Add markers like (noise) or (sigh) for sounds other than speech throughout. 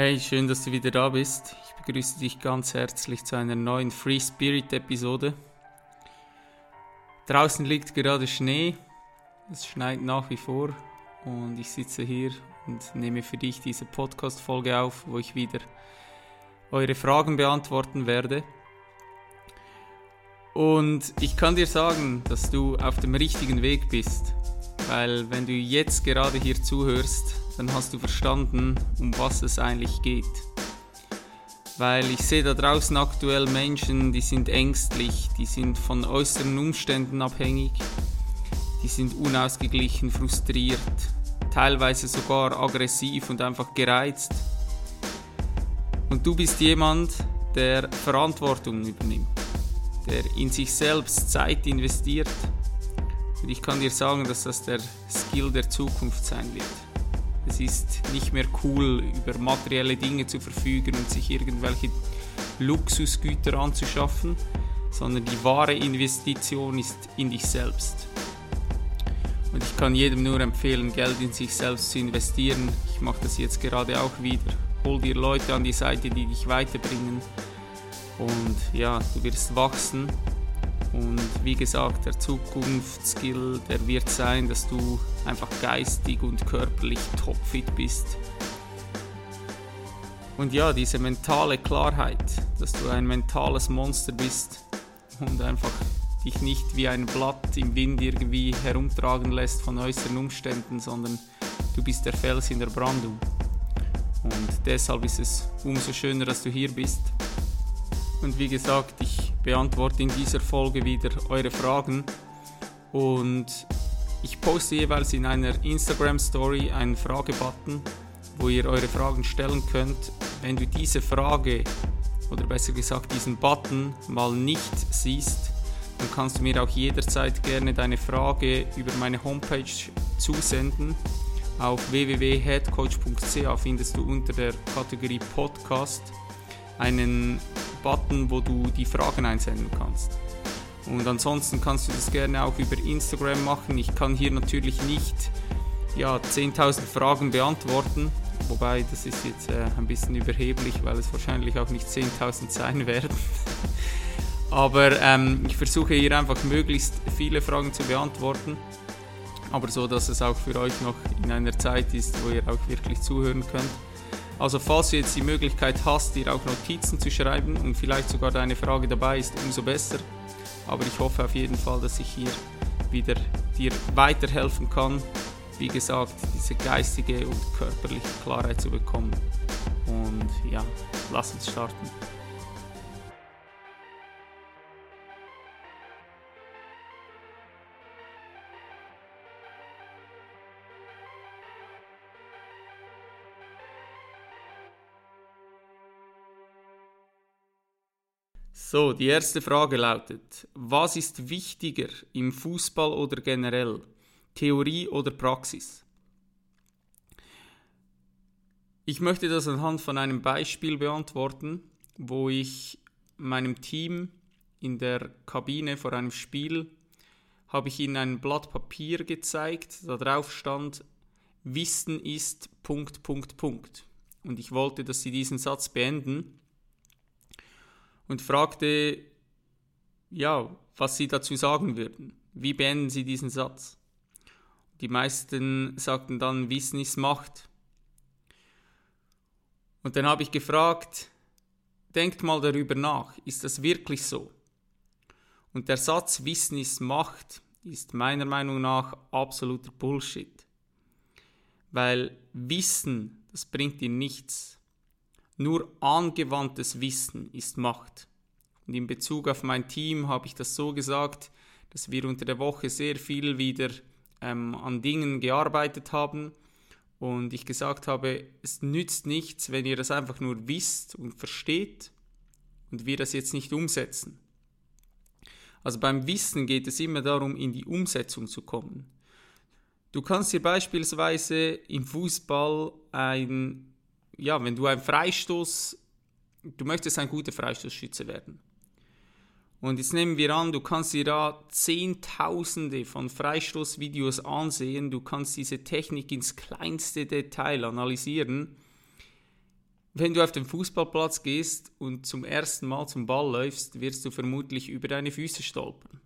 Hey, schön, dass du wieder da bist. Ich begrüße dich ganz herzlich zu einer neuen Free Spirit Episode. Draußen liegt gerade Schnee, es schneit nach wie vor und ich sitze hier und nehme für dich diese Podcast-Folge auf, wo ich wieder eure Fragen beantworten werde. Und ich kann dir sagen, dass du auf dem richtigen Weg bist, weil wenn du jetzt gerade hier zuhörst, dann hast du verstanden, um was es eigentlich geht. Weil ich sehe da draußen aktuell Menschen, die sind ängstlich, die sind von äußeren Umständen abhängig, die sind unausgeglichen, frustriert, teilweise sogar aggressiv und einfach gereizt. Und du bist jemand, der Verantwortung übernimmt, der in sich selbst Zeit investiert. Und ich kann dir sagen, dass das der Skill der Zukunft sein wird. Es ist nicht mehr cool, über materielle Dinge zu verfügen und sich irgendwelche Luxusgüter anzuschaffen, sondern die wahre Investition ist in dich selbst. Und ich kann jedem nur empfehlen, Geld in sich selbst zu investieren. Ich mache das jetzt gerade auch wieder. Hol dir Leute an die Seite, die dich weiterbringen. Und ja, du wirst wachsen und wie gesagt, der Zukunftsskill, der wird sein, dass du einfach geistig und körperlich topfit bist. Und ja, diese mentale Klarheit, dass du ein mentales Monster bist und einfach dich nicht wie ein Blatt im Wind irgendwie herumtragen lässt von äußeren Umständen, sondern du bist der Fels in der Brandung. Und deshalb ist es umso schöner, dass du hier bist. Und wie gesagt, ich beantworte in dieser Folge wieder eure Fragen und ich poste jeweils in einer Instagram Story einen Fragebutton, wo ihr eure Fragen stellen könnt. Wenn du diese Frage oder besser gesagt diesen Button mal nicht siehst, dann kannst du mir auch jederzeit gerne deine Frage über meine Homepage zusenden. Auf www.headcoach.ch findest du unter der Kategorie Podcast einen Button, wo du die Fragen einsenden kannst. Und ansonsten kannst du das gerne auch über Instagram machen. Ich kann hier natürlich nicht ja, 10.000 Fragen beantworten, wobei das ist jetzt äh, ein bisschen überheblich, weil es wahrscheinlich auch nicht 10.000 sein werden. (laughs) aber ähm, ich versuche hier einfach möglichst viele Fragen zu beantworten, aber so, dass es auch für euch noch in einer Zeit ist, wo ihr auch wirklich zuhören könnt. Also falls du jetzt die Möglichkeit hast, dir auch Notizen zu schreiben und vielleicht sogar deine Frage dabei ist, umso besser. Aber ich hoffe auf jeden Fall, dass ich hier wieder dir weiterhelfen kann, wie gesagt, diese geistige und körperliche Klarheit zu bekommen. Und ja, lass uns starten. So, die erste Frage lautet, was ist wichtiger im Fußball oder generell? Theorie oder Praxis? Ich möchte das anhand von einem Beispiel beantworten, wo ich meinem Team in der Kabine vor einem Spiel habe ich ihnen ein Blatt Papier gezeigt, da drauf stand Wissen ist Punkt Punkt Punkt und ich wollte, dass sie diesen Satz beenden und fragte, ja, was sie dazu sagen würden. Wie beenden sie diesen Satz? Die meisten sagten dann, Wissen ist Macht. Und dann habe ich gefragt, denkt mal darüber nach, ist das wirklich so? Und der Satz Wissen ist Macht ist meiner Meinung nach absoluter Bullshit. Weil Wissen, das bringt dir nichts. Nur angewandtes Wissen ist Macht. Und in Bezug auf mein Team habe ich das so gesagt, dass wir unter der Woche sehr viel wieder ähm, an Dingen gearbeitet haben und ich gesagt habe, es nützt nichts, wenn ihr das einfach nur wisst und versteht und wir das jetzt nicht umsetzen. Also beim Wissen geht es immer darum, in die Umsetzung zu kommen. Du kannst dir beispielsweise im Fußball ein ja, wenn du ein Freistoß, du möchtest ein guter Freistoßschütze werden. Und jetzt nehmen wir an, du kannst dir da Zehntausende von Freistoßvideos ansehen, du kannst diese Technik ins kleinste Detail analysieren. wenn du auf den Fußballplatz gehst und zum ersten Mal zum Ball läufst, wirst du vermutlich über deine Füße stolpern.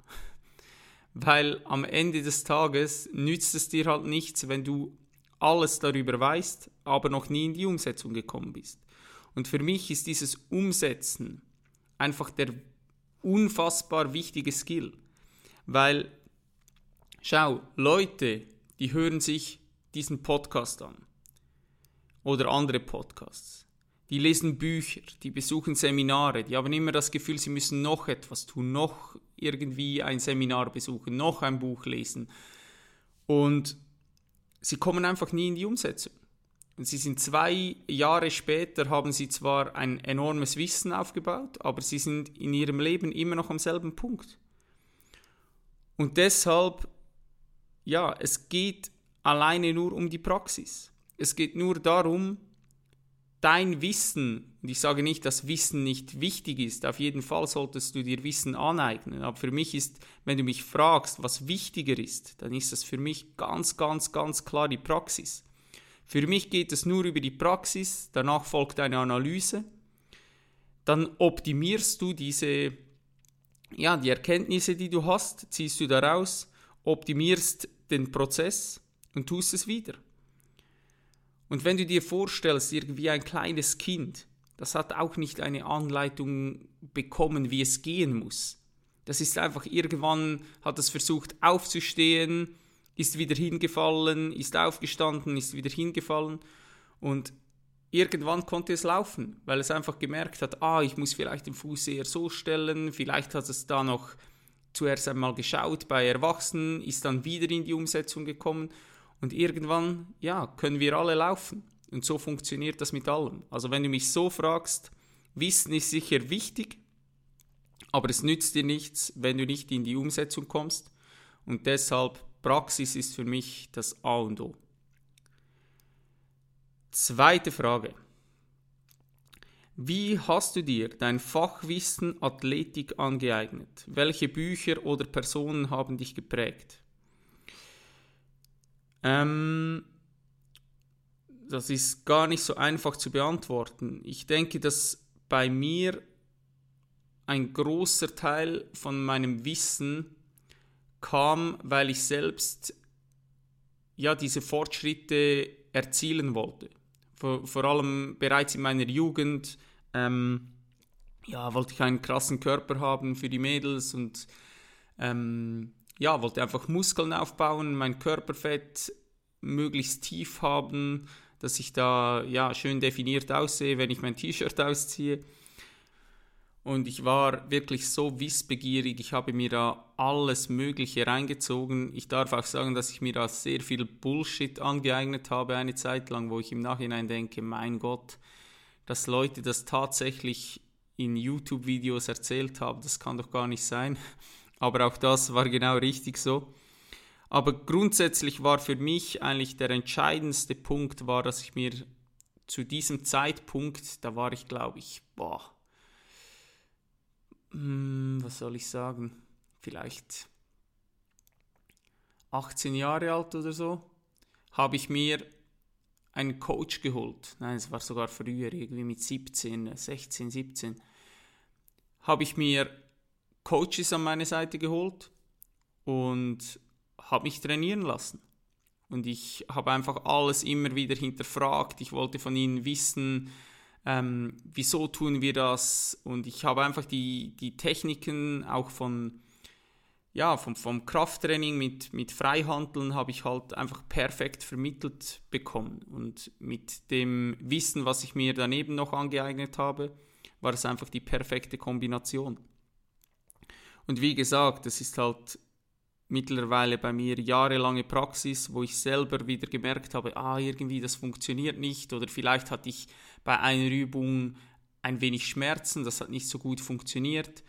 (laughs) Weil am Ende des Tages nützt es dir halt nichts, wenn du alles darüber weißt, aber noch nie in die Umsetzung gekommen bist. Und für mich ist dieses Umsetzen einfach der unfassbar wichtige Skill. Weil, schau, Leute, die hören sich diesen Podcast an oder andere Podcasts. Die lesen Bücher, die besuchen Seminare, die haben immer das Gefühl, sie müssen noch etwas tun, noch irgendwie ein Seminar besuchen, noch ein Buch lesen. Und sie kommen einfach nie in die Umsetzung. Und sie sind zwei Jahre später, haben sie zwar ein enormes Wissen aufgebaut, aber sie sind in ihrem Leben immer noch am selben Punkt. Und deshalb, ja, es geht alleine nur um die Praxis. Es geht nur darum, dein Wissen, und ich sage nicht, dass Wissen nicht wichtig ist, auf jeden Fall solltest du dir Wissen aneignen, aber für mich ist, wenn du mich fragst, was wichtiger ist, dann ist das für mich ganz, ganz, ganz klar die Praxis. Für mich geht es nur über die Praxis, danach folgt eine Analyse, dann optimierst du diese, ja, die Erkenntnisse, die du hast, ziehst du daraus, optimierst den Prozess und tust es wieder. Und wenn du dir vorstellst, irgendwie ein kleines Kind, das hat auch nicht eine Anleitung bekommen, wie es gehen muss. Das ist einfach irgendwann hat es versucht aufzustehen, ist wieder hingefallen, ist aufgestanden, ist wieder hingefallen und irgendwann konnte es laufen, weil es einfach gemerkt hat, ah, ich muss vielleicht den Fuß eher so stellen, vielleicht hat es da noch zuerst einmal geschaut bei Erwachsenen, ist dann wieder in die Umsetzung gekommen und irgendwann, ja, können wir alle laufen. Und so funktioniert das mit allem. Also wenn du mich so fragst, Wissen ist sicher wichtig, aber es nützt dir nichts, wenn du nicht in die Umsetzung kommst. Und deshalb, Praxis ist für mich das A und O. Zweite Frage. Wie hast du dir dein Fachwissen Athletik angeeignet? Welche Bücher oder Personen haben dich geprägt? Ähm, das ist gar nicht so einfach zu beantworten. Ich denke, dass bei mir ein großer Teil von meinem Wissen kam, weil ich selbst ja diese Fortschritte erzielen wollte. Vor, vor allem bereits in meiner Jugend ähm, ja, wollte ich einen krassen Körper haben für die Mädels und ähm, ja, wollte einfach Muskeln aufbauen, mein Körperfett möglichst tief haben, dass ich da ja schön definiert aussehe, wenn ich mein T-Shirt ausziehe. Und ich war wirklich so wissbegierig, ich habe mir da alles Mögliche reingezogen. Ich darf auch sagen, dass ich mir da sehr viel Bullshit angeeignet habe eine Zeit lang, wo ich im Nachhinein denke, mein Gott, dass Leute das tatsächlich in YouTube-Videos erzählt haben, das kann doch gar nicht sein. Aber auch das war genau richtig so. Aber grundsätzlich war für mich eigentlich der entscheidendste Punkt, war, dass ich mir zu diesem Zeitpunkt, da war ich glaube ich, boah, hm, was soll ich sagen, vielleicht 18 Jahre alt oder so, habe ich mir einen Coach geholt. Nein, es war sogar früher, irgendwie mit 17, 16, 17. Habe ich mir Coaches an meine Seite geholt und habe mich trainieren lassen. Und ich habe einfach alles immer wieder hinterfragt. Ich wollte von ihnen wissen, ähm, wieso tun wir das. Und ich habe einfach die, die Techniken auch von, ja, vom, vom Krafttraining mit, mit Freihandeln habe ich halt einfach perfekt vermittelt bekommen. Und mit dem Wissen, was ich mir daneben noch angeeignet habe, war es einfach die perfekte Kombination. Und wie gesagt, es ist halt mittlerweile bei mir jahrelange Praxis, wo ich selber wieder gemerkt habe, ah, irgendwie das funktioniert nicht oder vielleicht hatte ich bei einer Übung ein wenig Schmerzen, das hat nicht so gut funktioniert.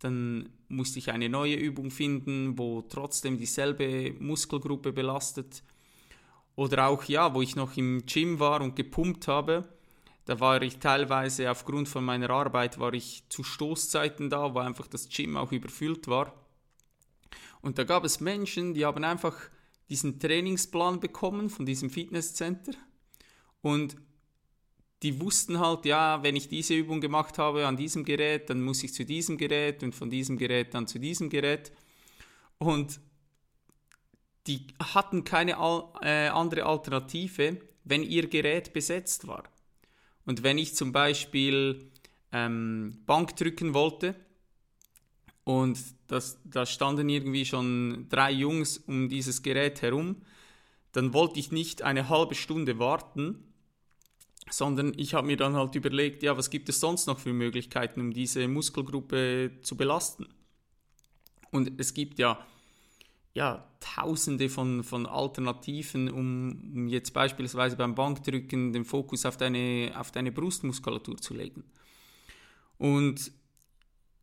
Dann musste ich eine neue Übung finden, wo trotzdem dieselbe Muskelgruppe belastet. Oder auch, ja, wo ich noch im Gym war und gepumpt habe, da war ich teilweise aufgrund von meiner Arbeit war ich zu Stoßzeiten da, wo einfach das Gym auch überfüllt war. Und da gab es Menschen, die haben einfach diesen Trainingsplan bekommen von diesem Fitnesscenter und die wussten halt, ja, wenn ich diese Übung gemacht habe an diesem Gerät, dann muss ich zu diesem Gerät und von diesem Gerät dann zu diesem Gerät. Und die hatten keine äh, andere Alternative, wenn ihr Gerät besetzt war. Und wenn ich zum Beispiel ähm, Bank drücken wollte und das, da standen irgendwie schon drei Jungs um dieses Gerät herum, dann wollte ich nicht eine halbe Stunde warten, sondern ich habe mir dann halt überlegt, ja, was gibt es sonst noch für Möglichkeiten, um diese Muskelgruppe zu belasten? Und es gibt ja, ja tausende von, von Alternativen, um, jetzt beispielsweise beim Bankdrücken den Fokus auf deine, auf deine Brustmuskulatur zu legen. Und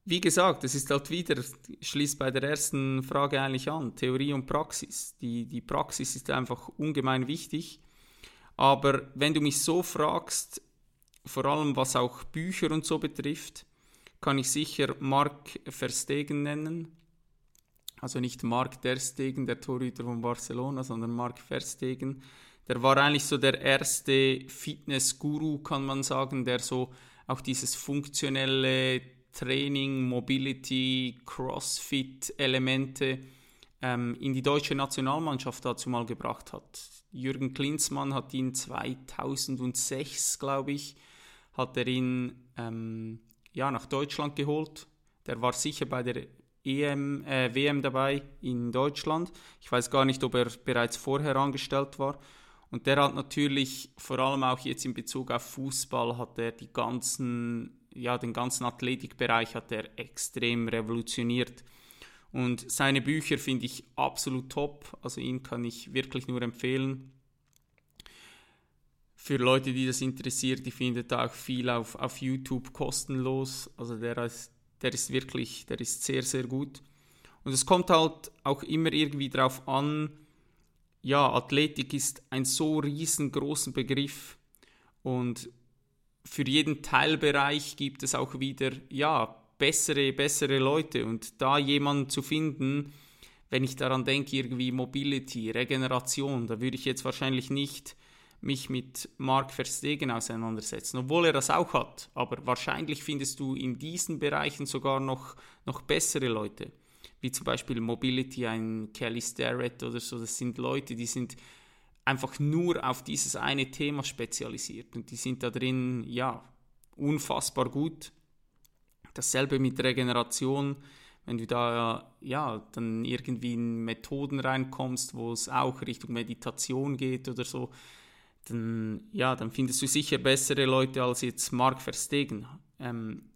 wie gesagt, es ist halt wieder, schließt bei der ersten Frage eigentlich an, Theorie und Praxis. Die, die Praxis ist einfach ungemein wichtig aber wenn du mich so fragst, vor allem was auch Bücher und so betrifft, kann ich sicher Mark Verstegen nennen. Also nicht Mark der Stegen, der Torhüter von Barcelona, sondern Mark Verstegen. Der war eigentlich so der erste Fitness-Guru, kann man sagen, der so auch dieses funktionelle Training, Mobility, Crossfit-Elemente ähm, in die deutsche Nationalmannschaft dazu mal gebracht hat. Jürgen Klinsmann hat ihn 2006, glaube ich, hat er ihn ähm, ja, nach Deutschland geholt. Der war sicher bei der EM, äh, WM dabei in Deutschland. Ich weiß gar nicht, ob er bereits vorher angestellt war. Und der hat natürlich, vor allem auch jetzt in Bezug auf Fußball, hat er die ganzen, ja, den ganzen Athletikbereich hat er extrem revolutioniert. Und seine Bücher finde ich absolut top. Also ihn kann ich wirklich nur empfehlen. Für Leute, die das interessiert, die findet auch viel auf, auf YouTube kostenlos. Also der ist, der ist wirklich, der ist sehr, sehr gut. Und es kommt halt auch immer irgendwie darauf an, ja, Athletik ist ein so riesengroßer Begriff und für jeden Teilbereich gibt es auch wieder, ja, bessere, bessere Leute und da jemanden zu finden, wenn ich daran denke, irgendwie Mobility, Regeneration, da würde ich jetzt wahrscheinlich nicht mich mit Mark Verstegen auseinandersetzen, obwohl er das auch hat. Aber wahrscheinlich findest du in diesen Bereichen sogar noch, noch bessere Leute, wie zum Beispiel Mobility, ein Kelly Starrett oder so. Das sind Leute, die sind einfach nur auf dieses eine Thema spezialisiert und die sind da drin, ja, unfassbar gut. Dasselbe mit Regeneration, wenn du da ja dann irgendwie in Methoden reinkommst, wo es auch Richtung Meditation geht oder so, dann ja, dann findest du sicher bessere Leute als jetzt Mark Verstegen. Ähm,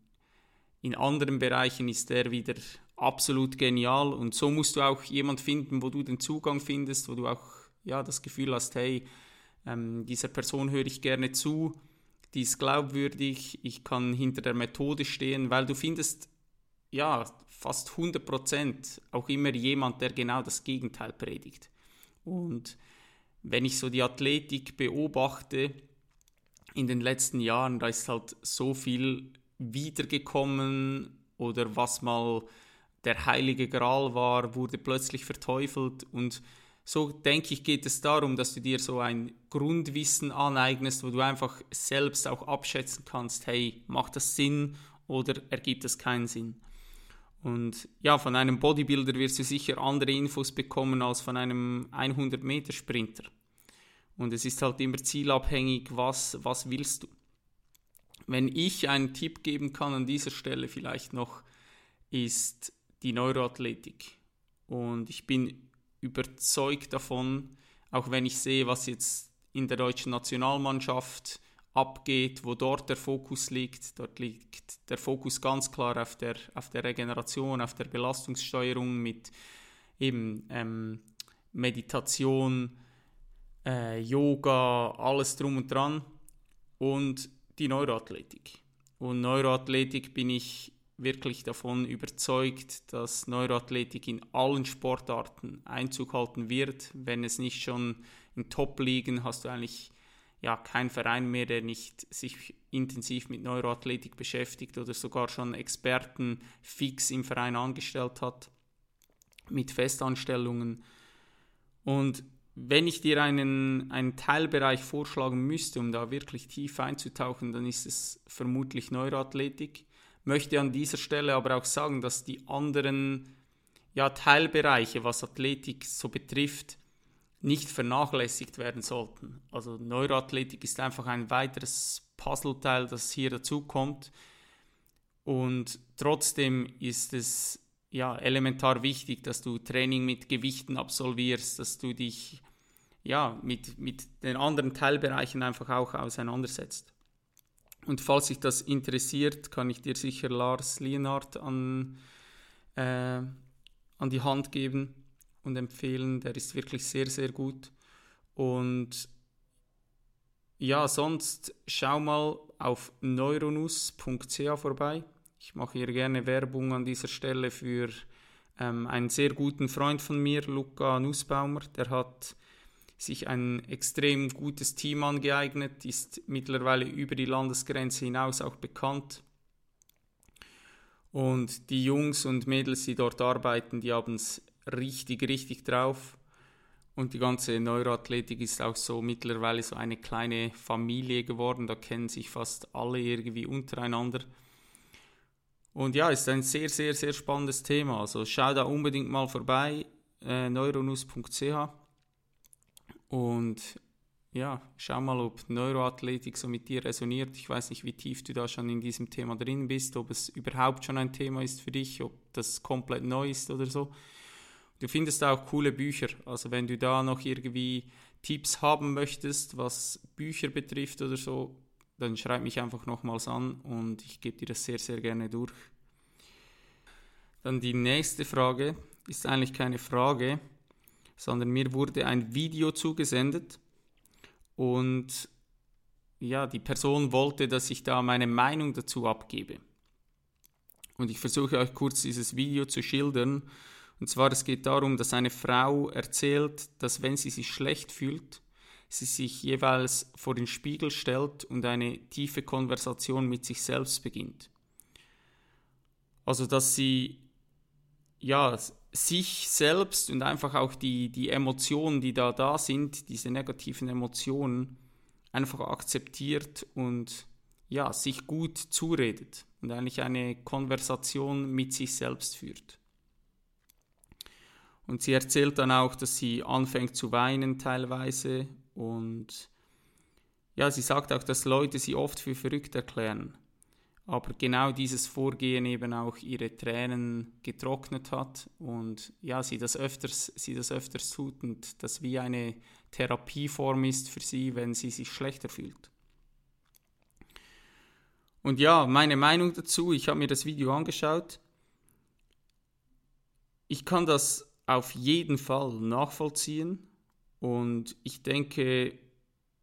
in anderen Bereichen ist er wieder absolut genial und so musst du auch jemand finden, wo du den Zugang findest, wo du auch ja das Gefühl hast, hey, ähm, dieser Person höre ich gerne zu die ist glaubwürdig, ich kann hinter der Methode stehen, weil du findest ja fast 100% auch immer jemand, der genau das Gegenteil predigt. Und wenn ich so die Athletik beobachte in den letzten Jahren, da ist halt so viel wiedergekommen oder was mal der heilige Gral war, wurde plötzlich verteufelt und so denke ich, geht es darum, dass du dir so ein Grundwissen aneignest, wo du einfach selbst auch abschätzen kannst, hey, macht das Sinn oder ergibt es keinen Sinn? Und ja, von einem Bodybuilder wirst du sicher andere Infos bekommen als von einem 100-Meter-Sprinter. Und es ist halt immer zielabhängig, was, was willst du. Wenn ich einen Tipp geben kann an dieser Stelle vielleicht noch, ist die Neuroathletik. Und ich bin überzeugt davon, auch wenn ich sehe, was jetzt in der deutschen Nationalmannschaft abgeht, wo dort der Fokus liegt. Dort liegt der Fokus ganz klar auf der, auf der Regeneration, auf der Belastungssteuerung mit eben ähm, Meditation, äh, Yoga, alles drum und dran und die Neuroathletik. Und Neuroathletik bin ich wirklich davon überzeugt, dass Neuroathletik in allen Sportarten Einzug halten wird. Wenn es nicht schon in Top-Ligen hast du eigentlich ja keinen Verein mehr, der nicht sich intensiv mit Neuroathletik beschäftigt oder sogar schon Experten fix im Verein angestellt hat mit Festanstellungen. Und wenn ich dir einen, einen Teilbereich vorschlagen müsste, um da wirklich tief einzutauchen, dann ist es vermutlich Neuroathletik. Möchte an dieser Stelle aber auch sagen, dass die anderen ja, Teilbereiche, was Athletik so betrifft, nicht vernachlässigt werden sollten. Also Neuroathletik ist einfach ein weiteres Puzzleteil, das hier dazu kommt. Und trotzdem ist es ja elementar wichtig, dass du Training mit Gewichten absolvierst, dass du dich ja mit, mit den anderen Teilbereichen einfach auch auseinandersetzt. Und falls sich das interessiert, kann ich dir sicher Lars Lienhardt an, äh, an die Hand geben und empfehlen. Der ist wirklich sehr, sehr gut. Und ja, sonst schau mal auf neuronus.ch vorbei. Ich mache hier gerne Werbung an dieser Stelle für ähm, einen sehr guten Freund von mir, Luca Nussbaumer. Der hat sich ein extrem gutes Team angeeignet, ist mittlerweile über die Landesgrenze hinaus auch bekannt. Und die Jungs und Mädels, die dort arbeiten, die haben es richtig, richtig drauf. Und die ganze Neuroathletik ist auch so mittlerweile so eine kleine Familie geworden. Da kennen sich fast alle irgendwie untereinander. Und ja, ist ein sehr, sehr, sehr spannendes Thema. Also schau da unbedingt mal vorbei, äh, neuronus.ch. Und ja, schau mal, ob Neuroathletik so mit dir resoniert. Ich weiß nicht, wie tief du da schon in diesem Thema drin bist, ob es überhaupt schon ein Thema ist für dich, ob das komplett neu ist oder so. Du findest auch coole Bücher. Also wenn du da noch irgendwie Tipps haben möchtest, was Bücher betrifft oder so, dann schreib mich einfach nochmals an und ich gebe dir das sehr, sehr gerne durch. Dann die nächste Frage ist eigentlich keine Frage, sondern mir wurde ein Video zugesendet und ja, die Person wollte, dass ich da meine Meinung dazu abgebe. Und ich versuche euch kurz dieses Video zu schildern und zwar, es geht darum, dass eine Frau erzählt, dass wenn sie sich schlecht fühlt, sie sich jeweils vor den Spiegel stellt und eine tiefe Konversation mit sich selbst beginnt. Also, dass sie ja, sich selbst und einfach auch die, die Emotionen, die da da sind, diese negativen Emotionen, einfach akzeptiert und ja, sich gut zuredet und eigentlich eine Konversation mit sich selbst führt. Und sie erzählt dann auch, dass sie anfängt zu weinen teilweise. Und ja, sie sagt auch, dass Leute sie oft für verrückt erklären. Aber genau dieses Vorgehen eben auch ihre Tränen getrocknet hat und ja, sie das öfters, sie das öfters tut und das wie eine Therapieform ist für sie, wenn sie sich schlechter fühlt. Und ja, meine Meinung dazu, ich habe mir das Video angeschaut. Ich kann das auf jeden Fall nachvollziehen und ich denke,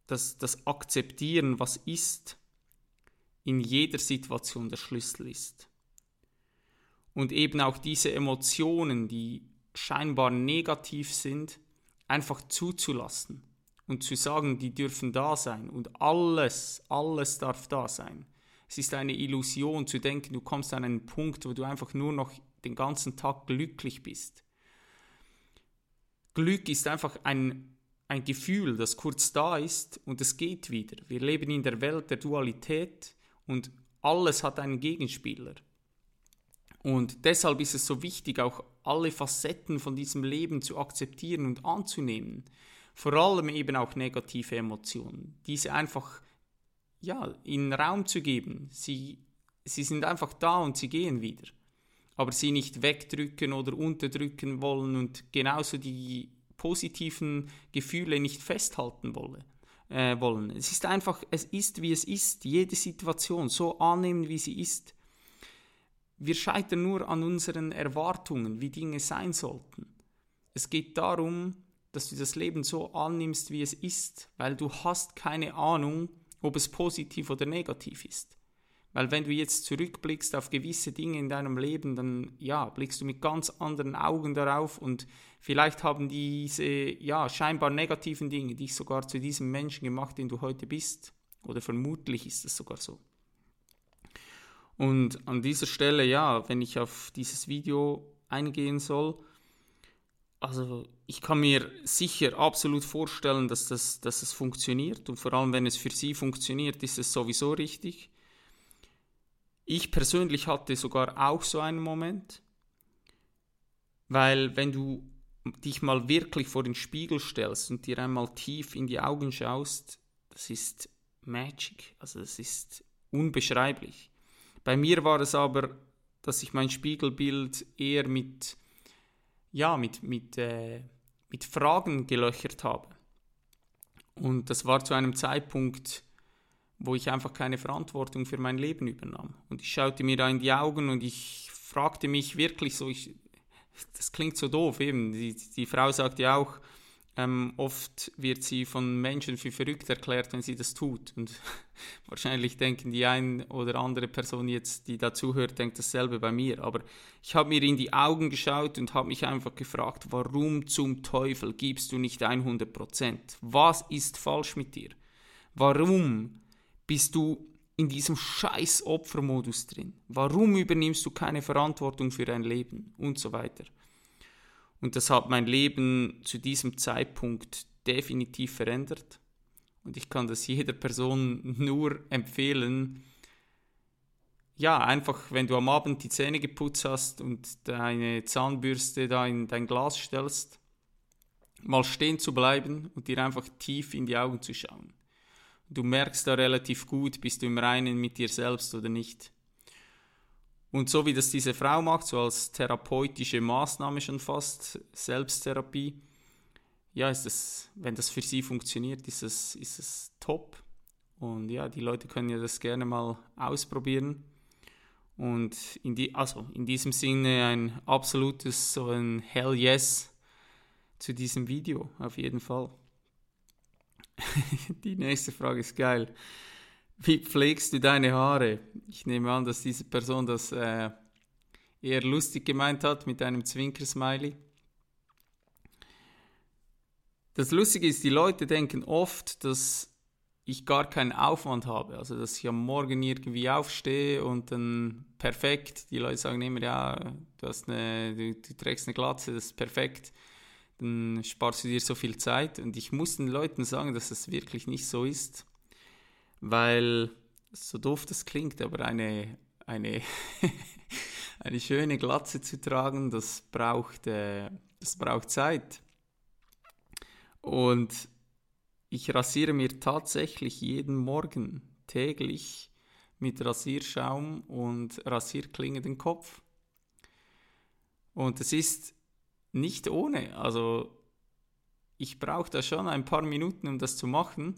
dass das Akzeptieren, was ist, in jeder Situation der Schlüssel ist. Und eben auch diese Emotionen, die scheinbar negativ sind, einfach zuzulassen und zu sagen, die dürfen da sein und alles, alles darf da sein. Es ist eine Illusion zu denken, du kommst an einen Punkt, wo du einfach nur noch den ganzen Tag glücklich bist. Glück ist einfach ein, ein Gefühl, das kurz da ist und es geht wieder. Wir leben in der Welt der Dualität und alles hat einen Gegenspieler. Und deshalb ist es so wichtig, auch alle Facetten von diesem Leben zu akzeptieren und anzunehmen. Vor allem eben auch negative Emotionen. Diese einfach ja, in Raum zu geben. Sie, sie sind einfach da und sie gehen wieder aber sie nicht wegdrücken oder unterdrücken wollen und genauso die positiven Gefühle nicht festhalten wollen. Äh, wollen. Es ist einfach, es ist wie es ist, jede Situation so annehmen, wie sie ist. Wir scheitern nur an unseren Erwartungen, wie Dinge sein sollten. Es geht darum, dass du das Leben so annimmst, wie es ist, weil du hast keine Ahnung, ob es positiv oder negativ ist. Weil wenn du jetzt zurückblickst auf gewisse Dinge in deinem Leben, dann ja, blickst du mit ganz anderen Augen darauf und vielleicht haben diese ja scheinbar negativen Dinge dich sogar zu diesem Menschen gemacht, den du heute bist. Oder vermutlich ist es sogar so. Und an dieser Stelle, ja, wenn ich auf dieses Video eingehen soll, also ich kann mir sicher absolut vorstellen, dass das, dass das funktioniert und vor allem, wenn es für Sie funktioniert, ist es sowieso richtig. Ich persönlich hatte sogar auch so einen Moment, weil wenn du dich mal wirklich vor den Spiegel stellst und dir einmal tief in die Augen schaust, das ist Magic, also das ist unbeschreiblich. Bei mir war es aber, dass ich mein Spiegelbild eher mit ja, mit, mit, äh, mit Fragen gelöchert habe. Und das war zu einem Zeitpunkt, wo ich einfach keine Verantwortung für mein Leben übernahm. Und ich schaute mir da in die Augen und ich fragte mich wirklich so, ich, das klingt so doof eben, die, die Frau sagt ja auch, ähm, oft wird sie von Menschen für verrückt erklärt, wenn sie das tut. Und (laughs) wahrscheinlich denken die ein oder andere Person jetzt, die dazuhört, denkt dasselbe bei mir. Aber ich habe mir in die Augen geschaut und habe mich einfach gefragt, warum zum Teufel gibst du nicht 100 Prozent? Was ist falsch mit dir? Warum bist du in diesem scheiß Opfermodus drin? Warum übernimmst du keine Verantwortung für dein Leben? Und so weiter. Und das hat mein Leben zu diesem Zeitpunkt definitiv verändert. Und ich kann das jeder Person nur empfehlen. Ja, einfach, wenn du am Abend die Zähne geputzt hast und deine Zahnbürste da in dein Glas stellst, mal stehen zu bleiben und dir einfach tief in die Augen zu schauen. Du merkst da relativ gut, bist du im Reinen mit dir selbst oder nicht. Und so wie das diese Frau macht, so als therapeutische Maßnahme schon fast, Selbsttherapie, ja, ist das, wenn das für sie funktioniert, ist es, ist top. Und ja, die Leute können ja das gerne mal ausprobieren. Und in, die, also in diesem Sinne ein absolutes, so ein Hell Yes zu diesem Video, auf jeden Fall. (laughs) die nächste Frage ist geil. Wie pflegst du deine Haare? Ich nehme an, dass diese Person das äh, eher lustig gemeint hat mit einem Zwinkersmiley. Das Lustige ist, die Leute denken oft, dass ich gar keinen Aufwand habe. Also, dass ich am Morgen irgendwie aufstehe und dann perfekt. Die Leute sagen immer, ja, du, hast eine, du, du trägst eine Glatze, das ist perfekt. Dann sparst du dir so viel Zeit. Und ich muss den Leuten sagen, dass das wirklich nicht so ist weil, so doof das klingt, aber eine, eine, (laughs) eine schöne Glatze zu tragen, das braucht, äh, das braucht Zeit. Und ich rasiere mir tatsächlich jeden Morgen täglich mit Rasierschaum und Rasierklinge den Kopf. Und es ist nicht ohne. Also ich brauche da schon ein paar Minuten, um das zu machen.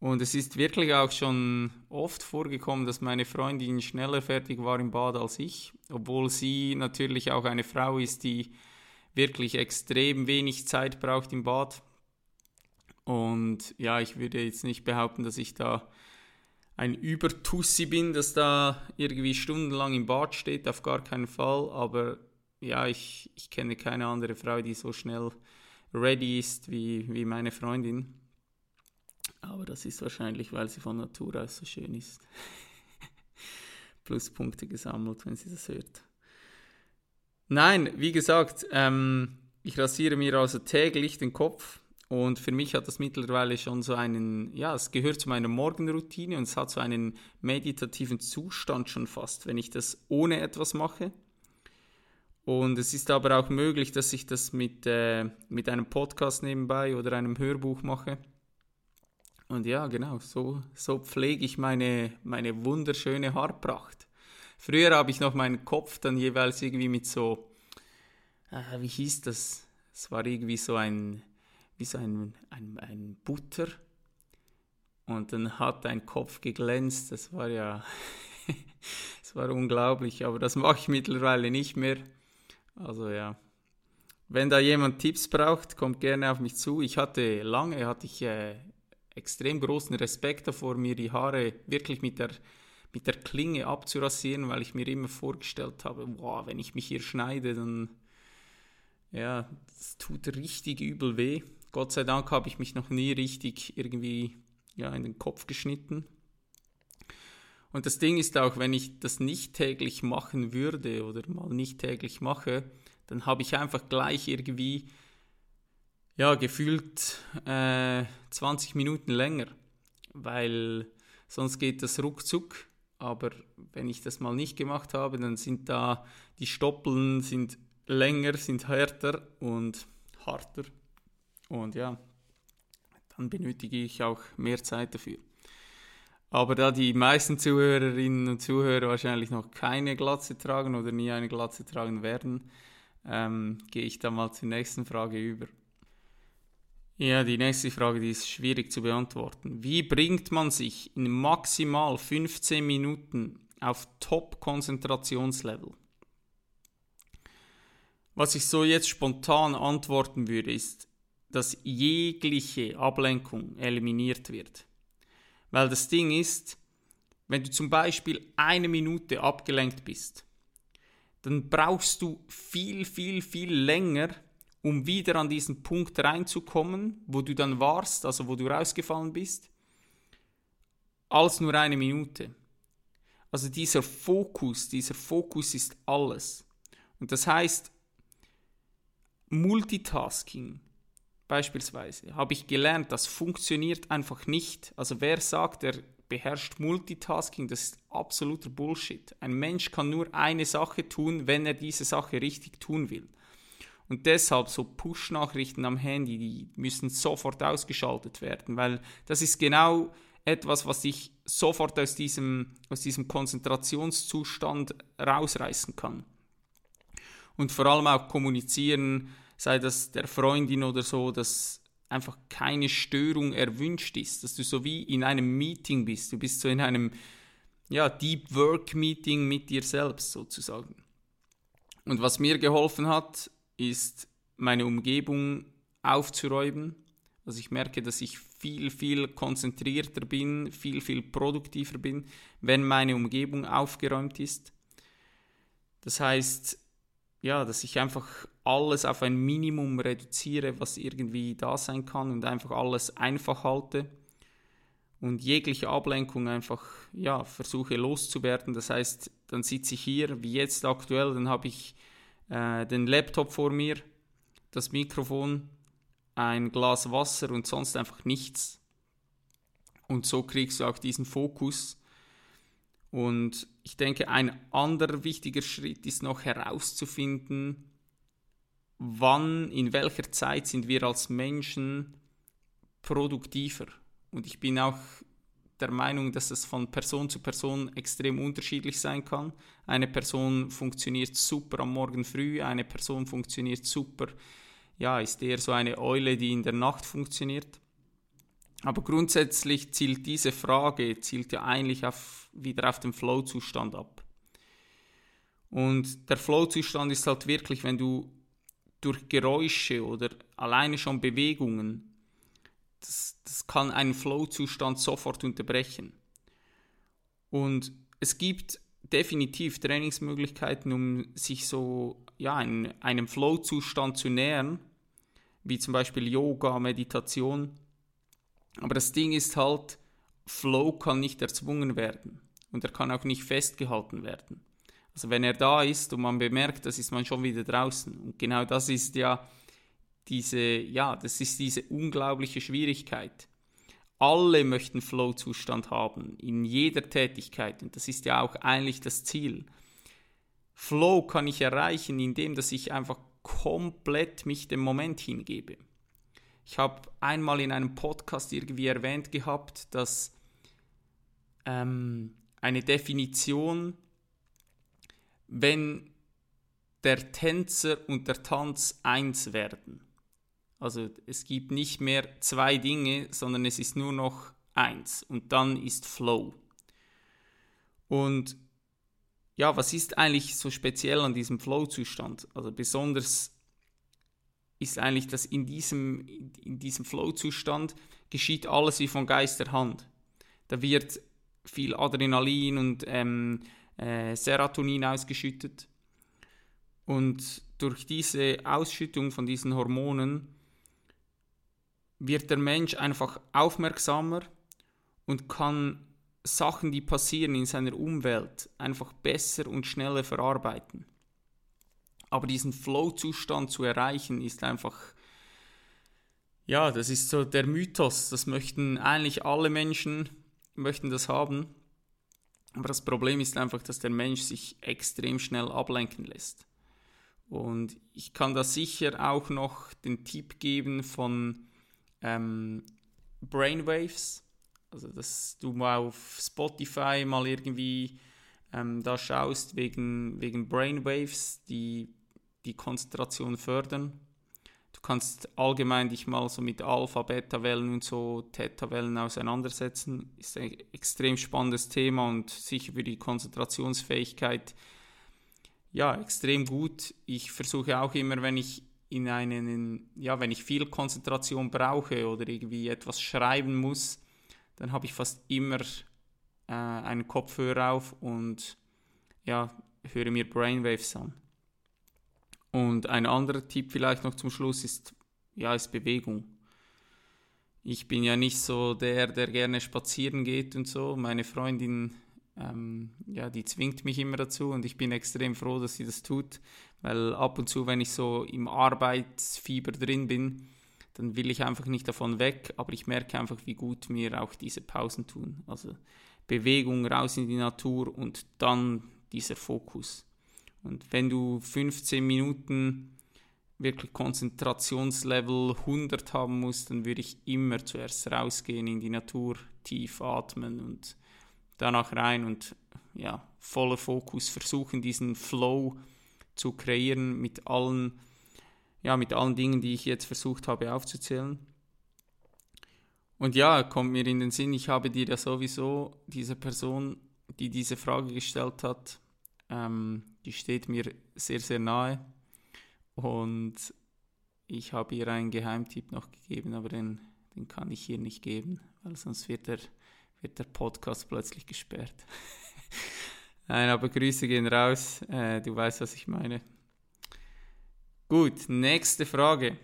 Und es ist wirklich auch schon oft vorgekommen, dass meine Freundin schneller fertig war im Bad als ich, obwohl sie natürlich auch eine Frau ist, die wirklich extrem wenig Zeit braucht im Bad. Und ja, ich würde jetzt nicht behaupten, dass ich da ein Übertussi bin, das da irgendwie stundenlang im Bad steht, auf gar keinen Fall. Aber ja, ich, ich kenne keine andere Frau, die so schnell ready ist wie, wie meine Freundin. Aber das ist wahrscheinlich, weil sie von Natur aus so schön ist. (laughs) Pluspunkte gesammelt, wenn sie das hört. Nein, wie gesagt, ähm, ich rasiere mir also täglich den Kopf und für mich hat das mittlerweile schon so einen, ja, es gehört zu meiner Morgenroutine und es hat so einen meditativen Zustand schon fast, wenn ich das ohne etwas mache. Und es ist aber auch möglich, dass ich das mit, äh, mit einem Podcast nebenbei oder einem Hörbuch mache. Und ja, genau, so, so pflege ich meine, meine wunderschöne Haarpracht. Früher habe ich noch meinen Kopf dann jeweils irgendwie mit so, äh, wie hieß das? Es war irgendwie so ein, wie so ein, ein, ein Butter. Und dann hat ein Kopf geglänzt. Das war ja, (laughs) das war unglaublich. Aber das mache ich mittlerweile nicht mehr. Also ja. Wenn da jemand Tipps braucht, kommt gerne auf mich zu. Ich hatte lange, hatte ich äh, extrem großen Respekt davor, mir die Haare wirklich mit der, mit der Klinge abzurasieren, weil ich mir immer vorgestellt habe, wow, wenn ich mich hier schneide, dann ja, das tut richtig übel weh. Gott sei Dank habe ich mich noch nie richtig irgendwie ja, in den Kopf geschnitten. Und das Ding ist auch, wenn ich das nicht täglich machen würde oder mal nicht täglich mache, dann habe ich einfach gleich irgendwie, ja, gefühlt äh, 20 Minuten länger, weil sonst geht das ruckzuck. Aber wenn ich das mal nicht gemacht habe, dann sind da die Stoppeln sind länger, sind härter und harter. Und ja, dann benötige ich auch mehr Zeit dafür. Aber da die meisten Zuhörerinnen und Zuhörer wahrscheinlich noch keine Glatze tragen oder nie eine Glatze tragen werden, ähm, gehe ich da mal zur nächsten Frage über. Ja, die nächste Frage, die ist schwierig zu beantworten. Wie bringt man sich in maximal 15 Minuten auf Top-Konzentrationslevel? Was ich so jetzt spontan antworten würde, ist, dass jegliche Ablenkung eliminiert wird. Weil das Ding ist, wenn du zum Beispiel eine Minute abgelenkt bist, dann brauchst du viel, viel, viel länger, um wieder an diesen Punkt reinzukommen, wo du dann warst, also wo du rausgefallen bist, als nur eine Minute. Also dieser Fokus, dieser Fokus ist alles. Und das heißt, Multitasking beispielsweise, habe ich gelernt, das funktioniert einfach nicht. Also wer sagt, er beherrscht Multitasking, das ist absoluter Bullshit. Ein Mensch kann nur eine Sache tun, wenn er diese Sache richtig tun will. Und deshalb so Push-Nachrichten am Handy, die müssen sofort ausgeschaltet werden, weil das ist genau etwas, was dich sofort aus diesem, aus diesem Konzentrationszustand rausreißen kann. Und vor allem auch kommunizieren, sei das der Freundin oder so, dass einfach keine Störung erwünscht ist, dass du so wie in einem Meeting bist, du bist so in einem ja, Deep Work Meeting mit dir selbst sozusagen. Und was mir geholfen hat, ist meine Umgebung aufzuräumen. Also ich merke, dass ich viel, viel konzentrierter bin, viel, viel produktiver bin, wenn meine Umgebung aufgeräumt ist. Das heißt, ja, dass ich einfach alles auf ein Minimum reduziere, was irgendwie da sein kann und einfach alles einfach halte und jegliche Ablenkung einfach ja, versuche loszuwerden. Das heißt, dann sitze ich hier, wie jetzt aktuell, dann habe ich äh, den Laptop vor mir, das Mikrofon, ein Glas Wasser und sonst einfach nichts. Und so kriegst du auch diesen Fokus und ich denke, ein anderer wichtiger Schritt ist noch herauszufinden, wann, in welcher Zeit sind wir als Menschen produktiver. Und ich bin auch der Meinung, dass es von Person zu Person extrem unterschiedlich sein kann. Eine Person funktioniert super am Morgen früh, eine Person funktioniert super, ja, ist eher so eine Eule, die in der Nacht funktioniert. Aber grundsätzlich zielt diese Frage zielt ja eigentlich auf, wieder auf den Flow-Zustand ab. Und der Flow-Zustand ist halt wirklich, wenn du durch Geräusche oder alleine schon Bewegungen, das, das kann einen Flow-Zustand sofort unterbrechen. Und es gibt definitiv Trainingsmöglichkeiten, um sich so ja, in einem Flow-Zustand zu nähern, wie zum Beispiel Yoga, Meditation aber das Ding ist halt, Flow kann nicht erzwungen werden und er kann auch nicht festgehalten werden. Also wenn er da ist und man bemerkt, das ist man schon wieder draußen. Und genau das ist ja diese, ja, das ist diese unglaubliche Schwierigkeit. Alle möchten Flow-Zustand haben, in jeder Tätigkeit. Und das ist ja auch eigentlich das Ziel. Flow kann ich erreichen, indem dass ich einfach komplett mich dem Moment hingebe. Ich habe einmal in einem Podcast irgendwie erwähnt gehabt, dass ähm, eine Definition, wenn der Tänzer und der Tanz eins werden. Also es gibt nicht mehr zwei Dinge, sondern es ist nur noch eins und dann ist Flow. Und ja, was ist eigentlich so speziell an diesem Flow-Zustand? Also besonders ist eigentlich, dass in diesem, in diesem Flow-Zustand geschieht alles wie von Geisterhand. Da wird viel Adrenalin und ähm, äh, Serotonin ausgeschüttet. Und durch diese Ausschüttung von diesen Hormonen wird der Mensch einfach aufmerksamer und kann Sachen, die passieren in seiner Umwelt, einfach besser und schneller verarbeiten. Aber diesen Flow-Zustand zu erreichen, ist einfach, ja, das ist so der Mythos. Das möchten eigentlich alle Menschen, möchten das haben. Aber das Problem ist einfach, dass der Mensch sich extrem schnell ablenken lässt. Und ich kann da sicher auch noch den Tipp geben von ähm, Brainwaves. Also, dass du mal auf Spotify mal irgendwie ähm, da schaust wegen, wegen Brainwaves, die die Konzentration fördern. Du kannst allgemein dich mal so mit Alpha, Beta-Wellen und so Theta-Wellen auseinandersetzen. Ist ein extrem spannendes Thema und sicher für die Konzentrationsfähigkeit ja extrem gut. Ich versuche auch immer, wenn ich in einen, ja, wenn ich viel Konzentration brauche oder irgendwie etwas schreiben muss, dann habe ich fast immer äh, einen Kopfhörer auf und ja, höre mir Brainwaves an. Und ein anderer Tipp vielleicht noch zum Schluss ist, ja, ist Bewegung. Ich bin ja nicht so der, der gerne spazieren geht und so. Meine Freundin, ähm, ja, die zwingt mich immer dazu und ich bin extrem froh, dass sie das tut, weil ab und zu, wenn ich so im Arbeitsfieber drin bin, dann will ich einfach nicht davon weg, aber ich merke einfach, wie gut mir auch diese Pausen tun. Also Bewegung raus in die Natur und dann dieser Fokus. Und wenn du 15 Minuten wirklich Konzentrationslevel 100 haben musst, dann würde ich immer zuerst rausgehen in die Natur, tief atmen und danach rein und ja, voller Fokus versuchen, diesen Flow zu kreieren mit allen, ja, mit allen Dingen, die ich jetzt versucht habe aufzuzählen. Und ja, kommt mir in den Sinn, ich habe dir ja sowieso diese Person, die diese Frage gestellt hat, ähm, die steht mir sehr, sehr nahe. Und ich habe ihr einen Geheimtipp noch gegeben, aber den, den kann ich hier nicht geben, weil sonst wird der, wird der Podcast plötzlich gesperrt. (laughs) Nein, aber Grüße gehen raus. Äh, du weißt, was ich meine. Gut, nächste Frage.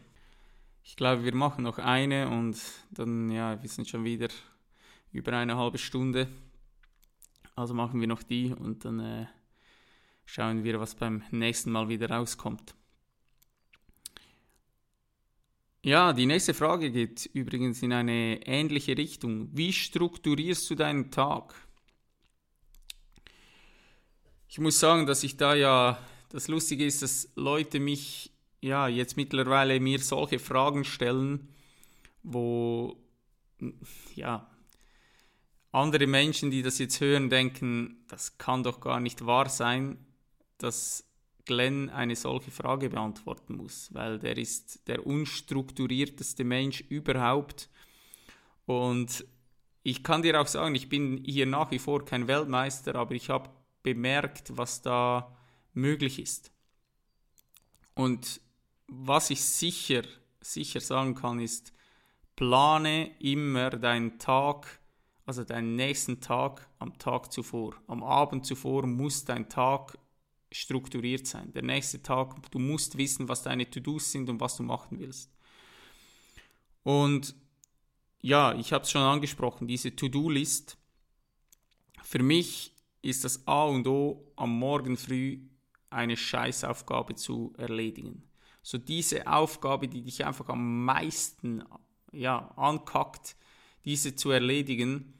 Ich glaube, wir machen noch eine und dann, ja, wir sind schon wieder über eine halbe Stunde. Also machen wir noch die und dann äh, schauen wir, was beim nächsten Mal wieder rauskommt. Ja, die nächste Frage geht übrigens in eine ähnliche Richtung. Wie strukturierst du deinen Tag? Ich muss sagen, dass ich da ja, das Lustige ist, dass Leute mich ja jetzt mittlerweile mir solche Fragen stellen, wo ja andere Menschen, die das jetzt hören, denken, das kann doch gar nicht wahr sein dass Glenn eine solche Frage beantworten muss, weil der ist der unstrukturierteste Mensch überhaupt. Und ich kann dir auch sagen, ich bin hier nach wie vor kein Weltmeister, aber ich habe bemerkt, was da möglich ist. Und was ich sicher, sicher sagen kann, ist, plane immer deinen Tag, also deinen nächsten Tag am Tag zuvor. Am Abend zuvor muss dein Tag strukturiert sein. Der nächste Tag, du musst wissen, was deine To-Dos sind und was du machen willst. Und ja, ich habe es schon angesprochen, diese To-Do-List. Für mich ist das A und O am Morgen früh eine Scheißaufgabe zu erledigen. So diese Aufgabe, die dich einfach am meisten ja, ankackt, diese zu erledigen,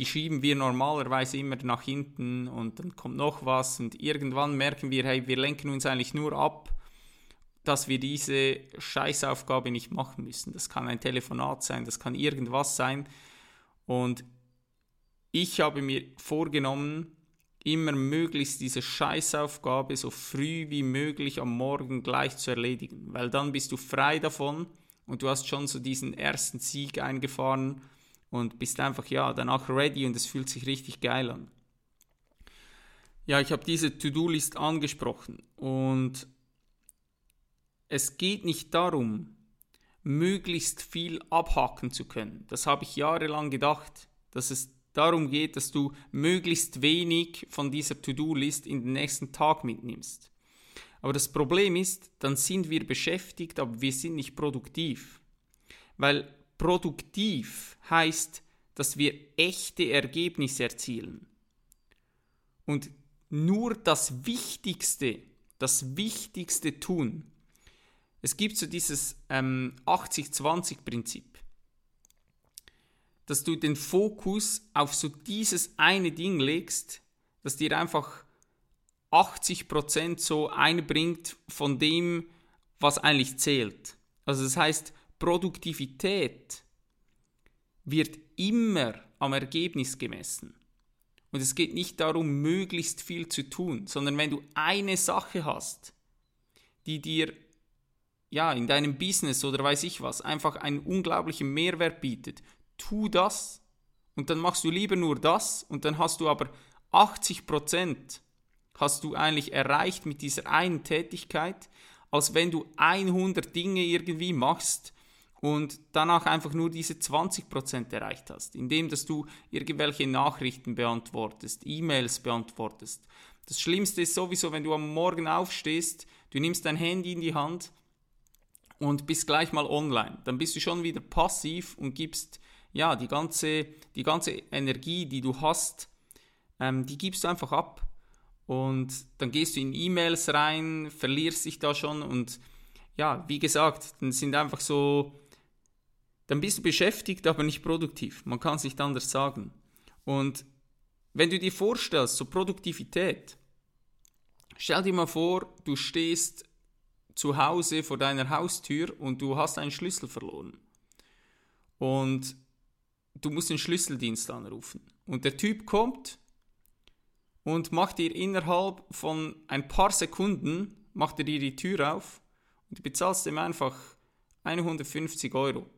die schieben wir normalerweise immer nach hinten und dann kommt noch was und irgendwann merken wir, hey, wir lenken uns eigentlich nur ab, dass wir diese Scheißaufgabe nicht machen müssen. Das kann ein Telefonat sein, das kann irgendwas sein und ich habe mir vorgenommen, immer möglichst diese Scheißaufgabe so früh wie möglich am Morgen gleich zu erledigen, weil dann bist du frei davon und du hast schon so diesen ersten Sieg eingefahren und bist einfach ja danach ready und es fühlt sich richtig geil an. Ja, ich habe diese To-Do-List angesprochen und es geht nicht darum, möglichst viel abhaken zu können. Das habe ich jahrelang gedacht, dass es darum geht, dass du möglichst wenig von dieser To-Do-List in den nächsten Tag mitnimmst. Aber das Problem ist, dann sind wir beschäftigt, aber wir sind nicht produktiv. Weil Produktiv heißt, dass wir echte Ergebnisse erzielen. Und nur das Wichtigste das Wichtigste tun. Es gibt so dieses ähm, 80-20-Prinzip, dass du den Fokus auf so dieses eine Ding legst, das dir einfach 80% so einbringt von dem, was eigentlich zählt. Also das heißt, Produktivität wird immer am Ergebnis gemessen. Und es geht nicht darum, möglichst viel zu tun, sondern wenn du eine Sache hast, die dir ja in deinem Business oder weiß ich was einfach einen unglaublichen Mehrwert bietet, tu das und dann machst du lieber nur das und dann hast du aber 80 Prozent hast du eigentlich erreicht mit dieser einen Tätigkeit, als wenn du 100 Dinge irgendwie machst und danach einfach nur diese 20% erreicht hast, indem dass du irgendwelche Nachrichten beantwortest, E-Mails beantwortest. Das Schlimmste ist sowieso, wenn du am Morgen aufstehst, du nimmst dein Handy in die Hand und bist gleich mal online. Dann bist du schon wieder passiv und gibst ja die ganze, die ganze Energie, die du hast, ähm, die gibst du einfach ab. Und dann gehst du in E-Mails rein, verlierst dich da schon und ja, wie gesagt, dann sind einfach so dann bist du beschäftigt, aber nicht produktiv. Man kann es nicht anders sagen. Und wenn du dir vorstellst, so Produktivität, stell dir mal vor, du stehst zu Hause vor deiner Haustür und du hast einen Schlüssel verloren. Und du musst den Schlüsseldienst anrufen. Und der Typ kommt und macht dir innerhalb von ein paar Sekunden, macht er dir die Tür auf und du bezahlst ihm einfach 150 Euro.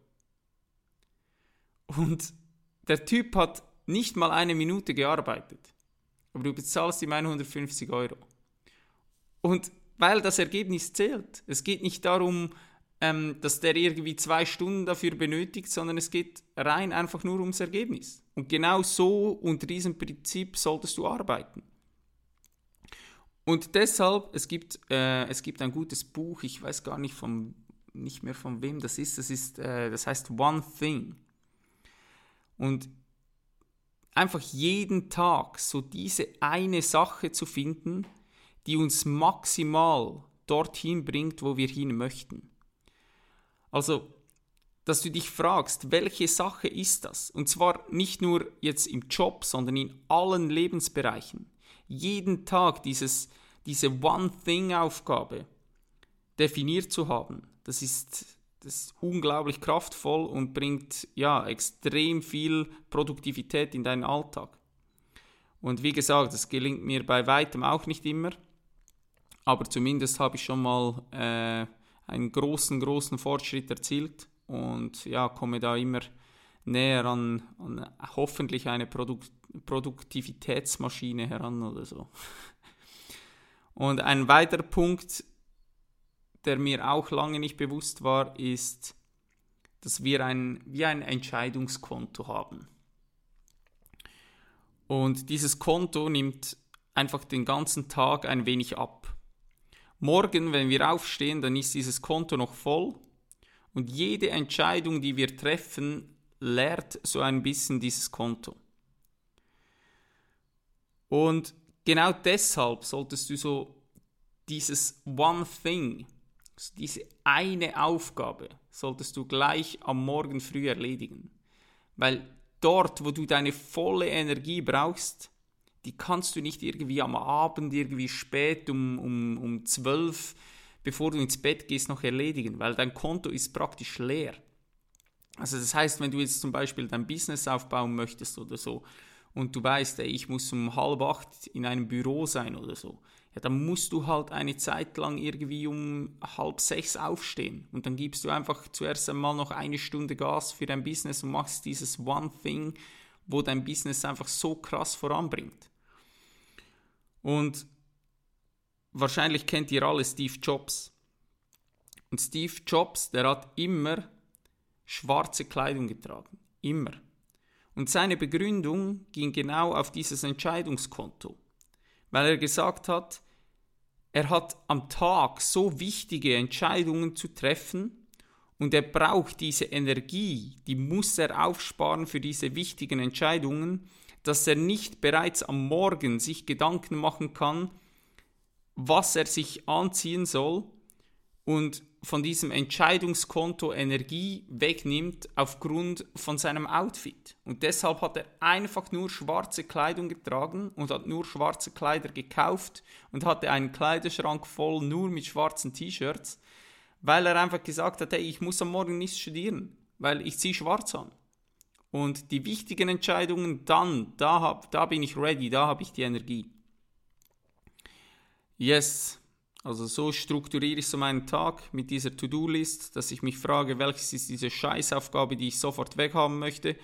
Und der Typ hat nicht mal eine Minute gearbeitet. Aber du bezahlst ihm 150 Euro. Und weil das Ergebnis zählt. Es geht nicht darum, ähm, dass der irgendwie zwei Stunden dafür benötigt, sondern es geht rein einfach nur ums Ergebnis. Und genau so unter diesem Prinzip solltest du arbeiten. Und deshalb, es gibt, äh, es gibt ein gutes Buch, ich weiß gar nicht, von, nicht mehr von wem das ist, das, ist, äh, das heißt One Thing. Und einfach jeden Tag so diese eine Sache zu finden, die uns maximal dorthin bringt, wo wir hin möchten. Also, dass du dich fragst, welche Sache ist das? Und zwar nicht nur jetzt im Job, sondern in allen Lebensbereichen. Jeden Tag dieses, diese One-Thing-Aufgabe definiert zu haben, das ist das ist unglaublich kraftvoll und bringt ja extrem viel Produktivität in deinen Alltag. Und wie gesagt, das gelingt mir bei weitem auch nicht immer, aber zumindest habe ich schon mal äh, einen großen, großen Fortschritt erzielt und ja, komme da immer näher an, an hoffentlich eine Produk Produktivitätsmaschine heran oder so. (laughs) Und ein weiterer Punkt, der mir auch lange nicht bewusst war, ist, dass wir ein, wie ein Entscheidungskonto haben. Und dieses Konto nimmt einfach den ganzen Tag ein wenig ab. Morgen, wenn wir aufstehen, dann ist dieses Konto noch voll und jede Entscheidung, die wir treffen, leert so ein bisschen dieses Konto. Und genau deshalb solltest du so dieses One Thing, diese eine Aufgabe solltest du gleich am Morgen früh erledigen. Weil dort, wo du deine volle Energie brauchst, die kannst du nicht irgendwie am Abend, irgendwie spät um, um, um 12, bevor du ins Bett gehst, noch erledigen, weil dein Konto ist praktisch leer. Also das heißt, wenn du jetzt zum Beispiel dein Business aufbauen möchtest oder so und du weißt, ey, ich muss um halb acht in einem Büro sein oder so, ja, dann musst du halt eine Zeit lang irgendwie um halb sechs aufstehen und dann gibst du einfach zuerst einmal noch eine Stunde Gas für dein Business und machst dieses One Thing, wo dein Business einfach so krass voranbringt. Und wahrscheinlich kennt ihr alle Steve Jobs. Und Steve Jobs, der hat immer schwarze Kleidung getragen. Immer. Und seine Begründung ging genau auf dieses Entscheidungskonto weil er gesagt hat, er hat am Tag so wichtige Entscheidungen zu treffen und er braucht diese Energie, die muss er aufsparen für diese wichtigen Entscheidungen, dass er nicht bereits am Morgen sich Gedanken machen kann, was er sich anziehen soll und von diesem Entscheidungskonto Energie wegnimmt aufgrund von seinem Outfit. Und deshalb hat er einfach nur schwarze Kleidung getragen und hat nur schwarze Kleider gekauft und hatte einen Kleiderschrank voll nur mit schwarzen T-Shirts, weil er einfach gesagt hat, hey, ich muss am Morgen nicht studieren, weil ich ziehe schwarz an. Und die wichtigen Entscheidungen dann, da, hab, da bin ich ready, da habe ich die Energie. Yes, also so strukturiere ich so meinen Tag mit dieser To-Do-List, dass ich mich frage, welches ist diese Scheißaufgabe, die ich sofort weghaben möchte.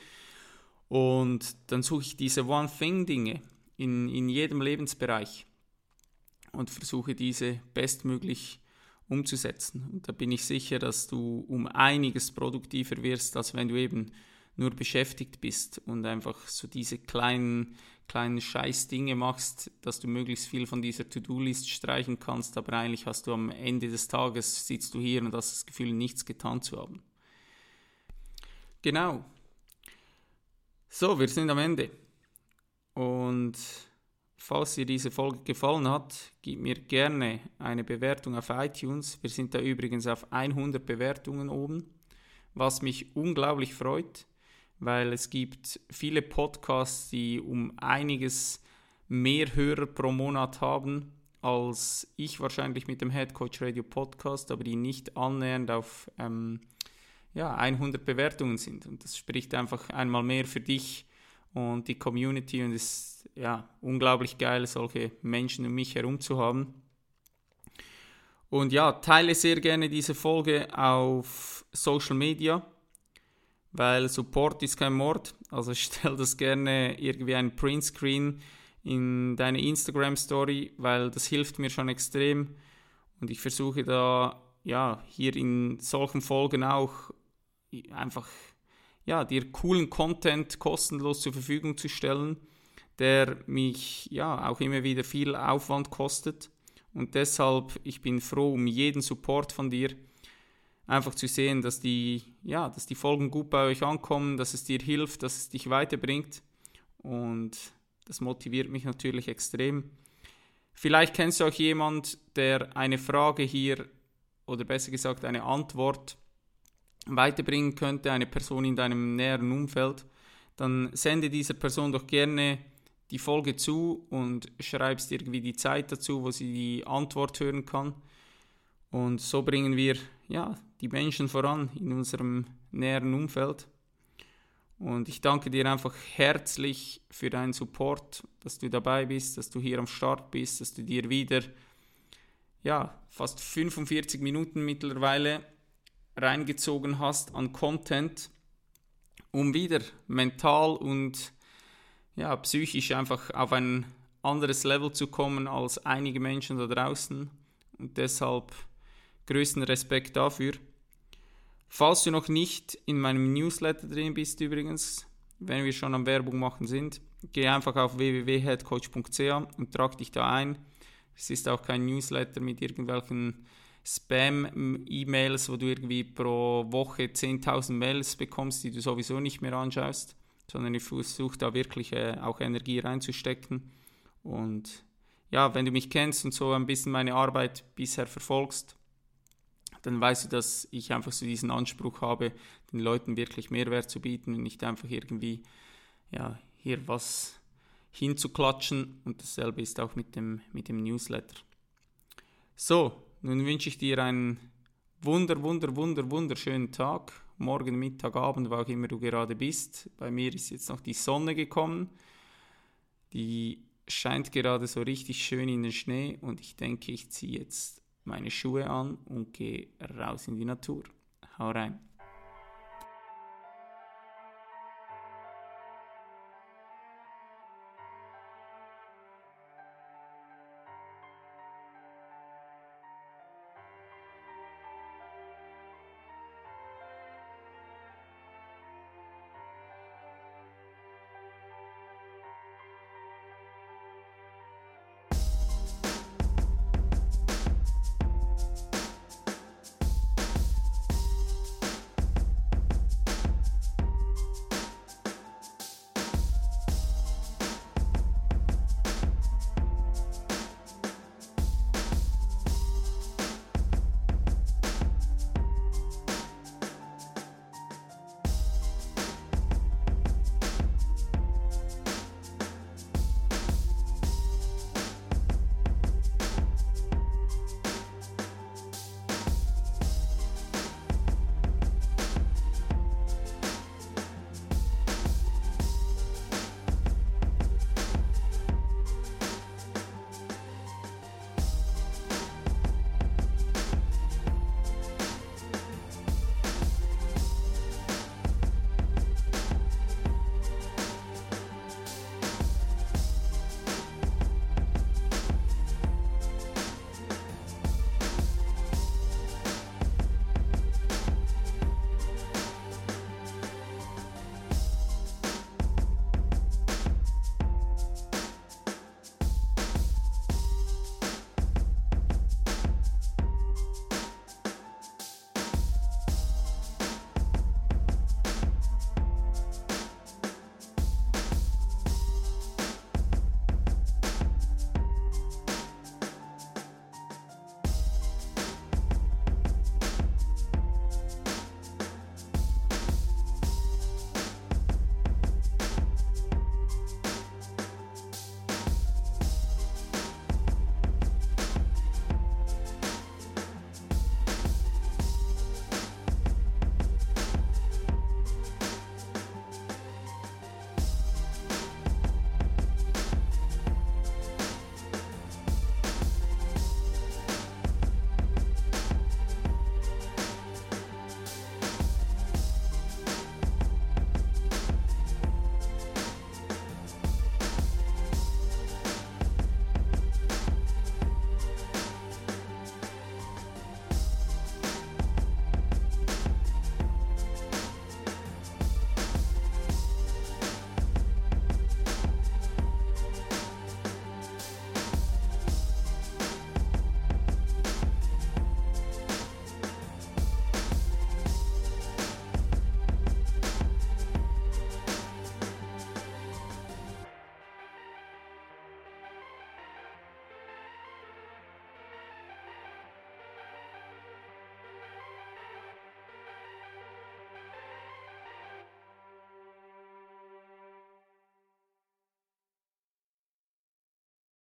Und dann suche ich diese One-Thing-Dinge in, in jedem Lebensbereich und versuche diese bestmöglich umzusetzen. Und da bin ich sicher, dass du um einiges produktiver wirst, als wenn du eben nur beschäftigt bist und einfach so diese kleinen kleinen Scheißdinge machst, dass du möglichst viel von dieser To-Do-List streichen kannst, aber eigentlich hast du am Ende des Tages, sitzt du hier und hast das Gefühl, nichts getan zu haben. Genau. So, wir sind am Ende. Und falls dir diese Folge gefallen hat, gib mir gerne eine Bewertung auf iTunes. Wir sind da übrigens auf 100 Bewertungen oben, was mich unglaublich freut weil es gibt viele Podcasts, die um einiges mehr Hörer pro Monat haben als ich wahrscheinlich mit dem Head Coach Radio Podcast, aber die nicht annähernd auf ähm, ja, 100 Bewertungen sind. Und das spricht einfach einmal mehr für dich und die Community und ist ja unglaublich geil, solche Menschen um mich herum zu haben. Und ja, teile sehr gerne diese Folge auf Social Media weil Support ist kein Mord. Also (laughs) stell das gerne irgendwie ein Printscreen in deine Instagram Story, weil das hilft mir schon extrem. Und ich versuche da ja hier in solchen Folgen auch einfach ja dir coolen Content kostenlos zur Verfügung zu stellen, der mich ja auch immer wieder viel Aufwand kostet. Und deshalb ich bin froh um jeden Support von dir einfach zu sehen, dass die, ja, dass die Folgen gut bei euch ankommen, dass es dir hilft, dass es dich weiterbringt. Und das motiviert mich natürlich extrem. Vielleicht kennst du auch jemand, der eine Frage hier oder besser gesagt eine Antwort weiterbringen könnte, eine Person in deinem näheren Umfeld, dann sende dieser Person doch gerne die Folge zu und schreibst irgendwie die Zeit dazu, wo sie die Antwort hören kann. Und so bringen wir ja, die Menschen voran in unserem näheren Umfeld. Und ich danke dir einfach herzlich für deinen Support, dass du dabei bist, dass du hier am Start bist, dass du dir wieder ja, fast 45 Minuten mittlerweile reingezogen hast an Content, um wieder mental und ja, psychisch einfach auf ein anderes Level zu kommen als einige Menschen da draußen. Und deshalb größten Respekt dafür. Falls du noch nicht in meinem Newsletter drin bist übrigens, wenn wir schon am Werbung machen sind, geh einfach auf www.headcoach.ch und trag dich da ein. Es ist auch kein Newsletter mit irgendwelchen Spam-E-Mails, wo du irgendwie pro Woche 10.000 Mails bekommst, die du sowieso nicht mehr anschaust, sondern ich versuche da wirklich äh, auch Energie reinzustecken. Und ja, wenn du mich kennst und so ein bisschen meine Arbeit bisher verfolgst, dann weißt du, dass ich einfach so diesen Anspruch habe, den Leuten wirklich Mehrwert zu bieten und nicht einfach irgendwie ja, hier was hinzuklatschen. Und dasselbe ist auch mit dem, mit dem Newsletter. So, nun wünsche ich dir einen wunder, wunder, wunder, wunderschönen Tag. Morgen, Mittag, Abend, wo auch immer du gerade bist. Bei mir ist jetzt noch die Sonne gekommen. Die scheint gerade so richtig schön in den Schnee und ich denke, ich ziehe jetzt meine Schuhe an und gehe raus in die Natur. Hau rein.